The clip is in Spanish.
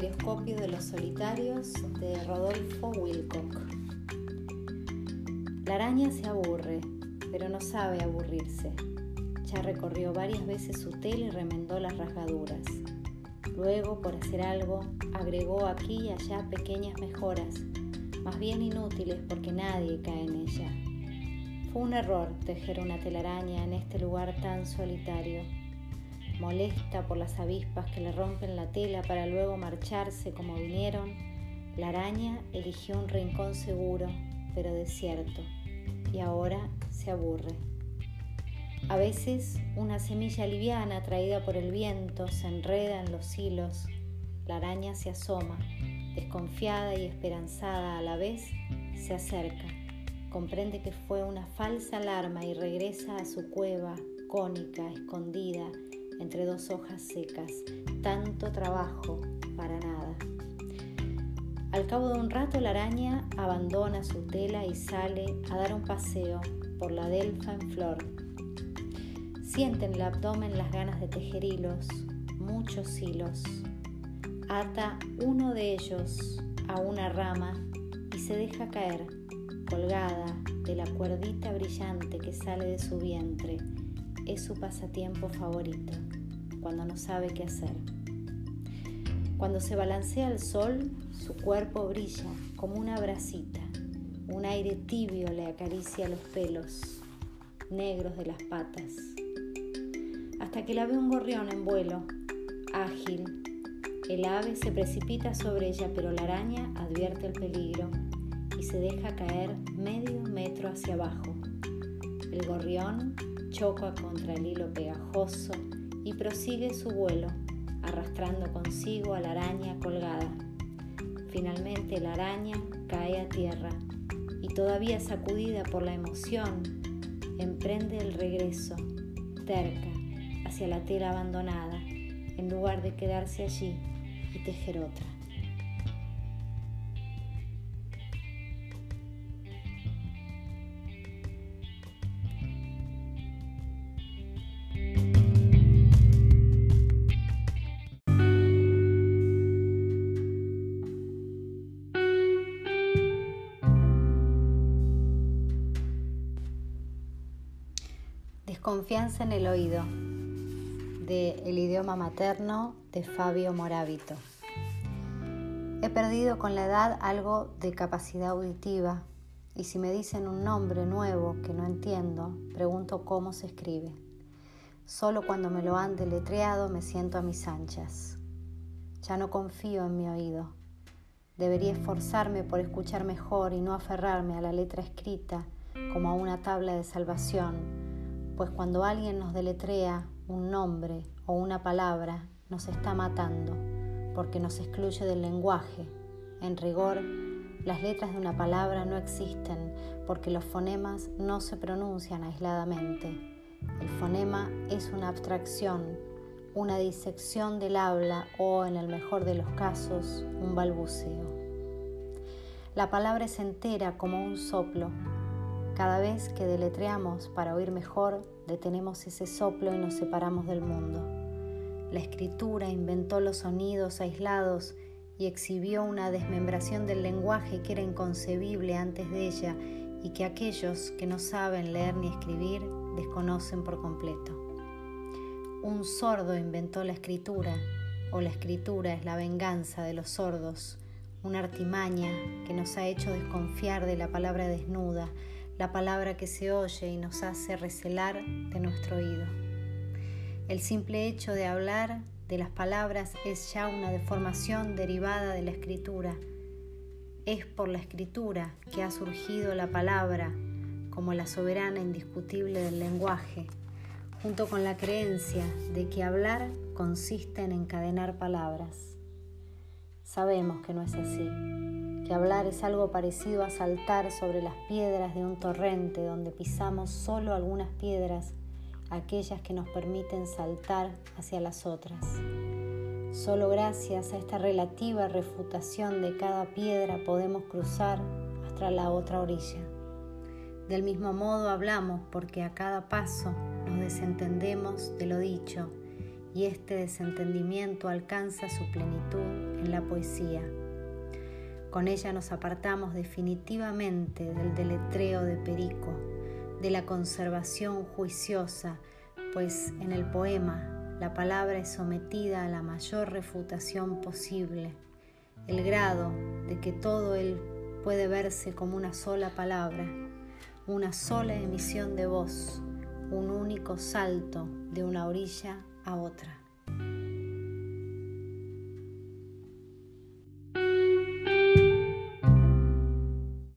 de los solitarios de Rodolfo Wilcock. La araña se aburre, pero no sabe aburrirse. Ya recorrió varias veces su tela y remendó las rasgaduras. Luego, por hacer algo, agregó aquí y allá pequeñas mejoras, más bien inútiles porque nadie cae en ella. Fue un error tejer una telaraña en este lugar tan solitario molesta por las avispas que le rompen la tela para luego marcharse como vinieron, la araña eligió un rincón seguro, pero desierto, y ahora se aburre. A veces una semilla liviana traída por el viento se enreda en los hilos, la araña se asoma, desconfiada y esperanzada a la vez, se acerca, comprende que fue una falsa alarma y regresa a su cueva, cónica, escondida, entre dos hojas secas. Tanto trabajo para nada. Al cabo de un rato la araña abandona su tela y sale a dar un paseo por la delfa en flor. Siente en el abdomen las ganas de tejer hilos, muchos hilos. Ata uno de ellos a una rama y se deja caer, colgada de la cuerdita brillante que sale de su vientre es su pasatiempo favorito, cuando no sabe qué hacer. Cuando se balancea al sol, su cuerpo brilla como una bracita. Un aire tibio le acaricia los pelos negros de las patas. Hasta que la ve un gorrión en vuelo, ágil. El ave se precipita sobre ella, pero la araña advierte el peligro y se deja caer medio metro hacia abajo. El gorrión choca contra el hilo pegajoso y prosigue su vuelo, arrastrando consigo a la araña colgada. Finalmente la araña cae a tierra y todavía sacudida por la emoción, emprende el regreso, terca, hacia la tela abandonada, en lugar de quedarse allí y tejer otra. Confianza en el oído, de El idioma materno de Fabio Morábito. He perdido con la edad algo de capacidad auditiva y si me dicen un nombre nuevo que no entiendo, pregunto cómo se escribe. Solo cuando me lo han deletreado me siento a mis anchas. Ya no confío en mi oído. Debería esforzarme por escuchar mejor y no aferrarme a la letra escrita como a una tabla de salvación pues cuando alguien nos deletrea un nombre o una palabra, nos está matando, porque nos excluye del lenguaje. En rigor, las letras de una palabra no existen, porque los fonemas no se pronuncian aisladamente. El fonema es una abstracción, una disección del habla o, en el mejor de los casos, un balbuceo. La palabra es entera como un soplo, cada vez que deletreamos para oír mejor, detenemos ese soplo y nos separamos del mundo. La escritura inventó los sonidos aislados y exhibió una desmembración del lenguaje que era inconcebible antes de ella y que aquellos que no saben leer ni escribir desconocen por completo. Un sordo inventó la escritura, o la escritura es la venganza de los sordos, una artimaña que nos ha hecho desconfiar de la palabra desnuda, la palabra que se oye y nos hace recelar de nuestro oído. El simple hecho de hablar de las palabras es ya una deformación derivada de la escritura. Es por la escritura que ha surgido la palabra como la soberana indiscutible del lenguaje, junto con la creencia de que hablar consiste en encadenar palabras. Sabemos que no es así que hablar es algo parecido a saltar sobre las piedras de un torrente donde pisamos solo algunas piedras, aquellas que nos permiten saltar hacia las otras. Solo gracias a esta relativa refutación de cada piedra podemos cruzar hasta la otra orilla. Del mismo modo hablamos porque a cada paso nos desentendemos de lo dicho y este desentendimiento alcanza su plenitud en la poesía. Con ella nos apartamos definitivamente del deletreo de Perico, de la conservación juiciosa, pues en el poema la palabra es sometida a la mayor refutación posible. El grado de que todo él puede verse como una sola palabra, una sola emisión de voz, un único salto de una orilla a otra.